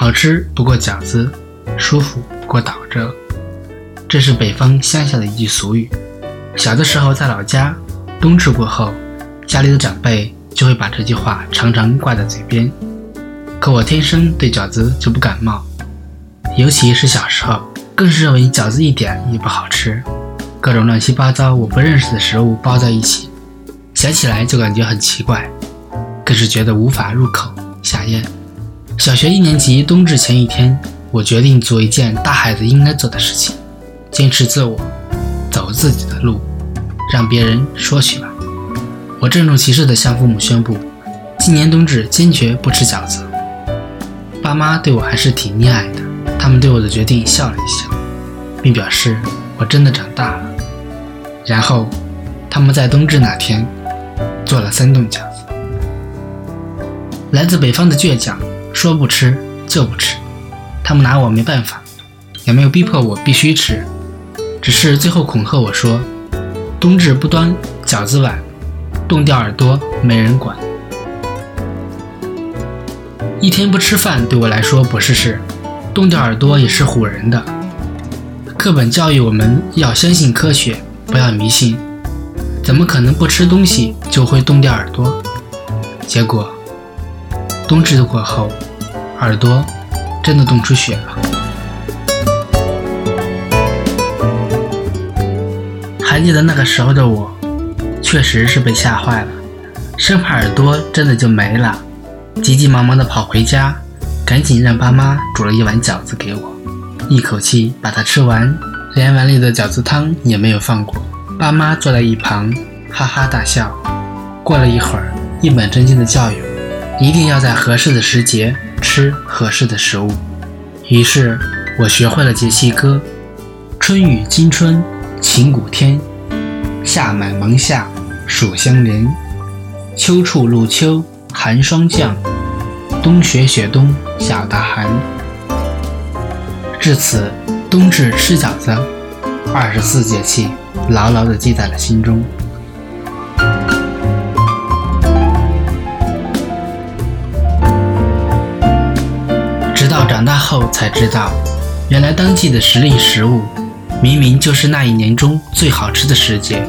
好吃不过饺子，舒服不过倒着。这是北方乡下的一句俗语。小的时候在老家，冬至过后，家里的长辈就会把这句话常常挂在嘴边。可我天生对饺子就不感冒，尤其是小时候，更是认为饺子一点也不好吃，各种乱七八糟我不认识的食物包在一起，想起来就感觉很奇怪，更是觉得无法入口下咽。小学一年级冬至前一天，我决定做一件大孩子应该做的事情。坚持自我，走自己的路，让别人说去吧。我郑重其事地向父母宣布，今年冬至坚决不吃饺子。爸妈对我还是挺溺爱的，他们对我的决定笑了一笑，并表示我真的长大了。然后，他们在冬至那天做了三顿饺子。来自北方的倔强，说不吃就不吃，他们拿我没办法，也没有逼迫我必须吃。只是最后恐吓我说：“冬至不端饺子碗，冻掉耳朵没人管。”一天不吃饭对我来说不是事，冻掉耳朵也是唬人的。课本教育我们要相信科学，不要迷信。怎么可能不吃东西就会冻掉耳朵？结果冬至过后，耳朵真的冻出血了。还记得那个时候的我，确实是被吓坏了，生怕耳朵真的就没了，急急忙忙的跑回家，赶紧让爸妈煮了一碗饺子给我，一口气把它吃完，连碗里的饺子汤也没有放过。爸妈坐在一旁哈哈大笑。过了一会儿，一本正经的教育，一定要在合适的时节吃合适的食物。于是，我学会了节气歌：春雨惊春。晴谷天，夏满芒夏暑相连，秋处露秋寒霜降，冬雪雪冬小大寒。至此，冬至吃饺子，二十四节气牢牢地记在了心中。长大后才知道，原来当季的时令食物。明明就是那一年中最好吃的时节，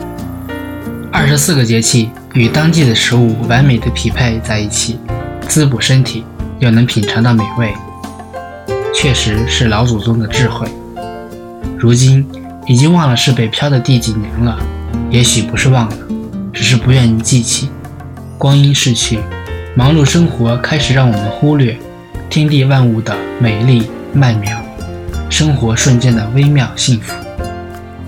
二十四个节气与当季的食物完美的匹配在一起，滋补身体又能品尝到美味，确实是老祖宗的智慧。如今已经忘了是北漂的第几年了，也许不是忘了，只是不愿意记起。光阴逝去，忙碌生活开始让我们忽略天地万物的美丽曼妙。生活瞬间的微妙幸福，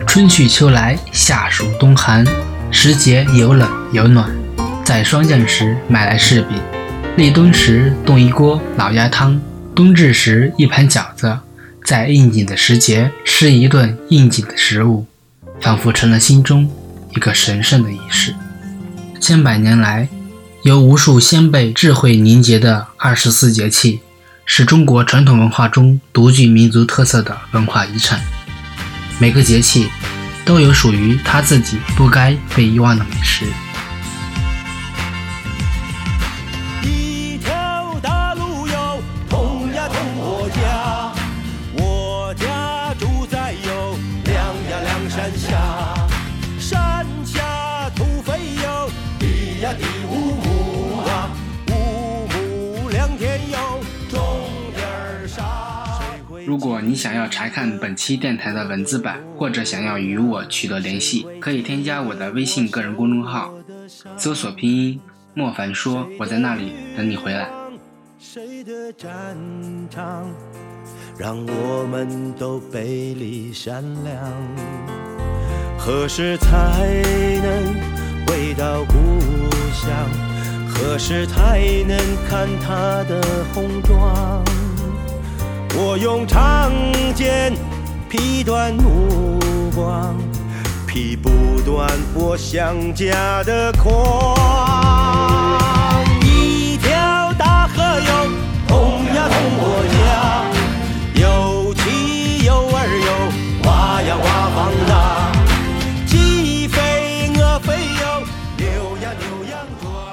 春去秋来，夏暑冬寒，时节有冷有暖。在霜降时买来柿饼，立冬时冻一锅老鸭汤，冬至时一盘饺子，在应景的时节吃一顿应景的食物，仿佛成了心中一个神圣的仪式。千百年来，由无数先辈智慧凝结的二十四节气。是中国传统文化中独具民族特色的文化遗产。每个节气都有属于它自己不该被遗忘的美食。如果你想要查看本期电台的文字版，或者想要与我取得联系，可以添加我的微信个人公众号，搜索拼音莫凡说，我在那里等你回来。谁的战场，让我们都背离善良？何时才能回到故乡？何时才能看他的红妆？我用长剑劈断目光，劈不断我想家的狂。一条大河哟，通呀通我家，有妻有儿哟，娃呀娃方大，鸡飞鹅飞哟，牛呀牛羊壮。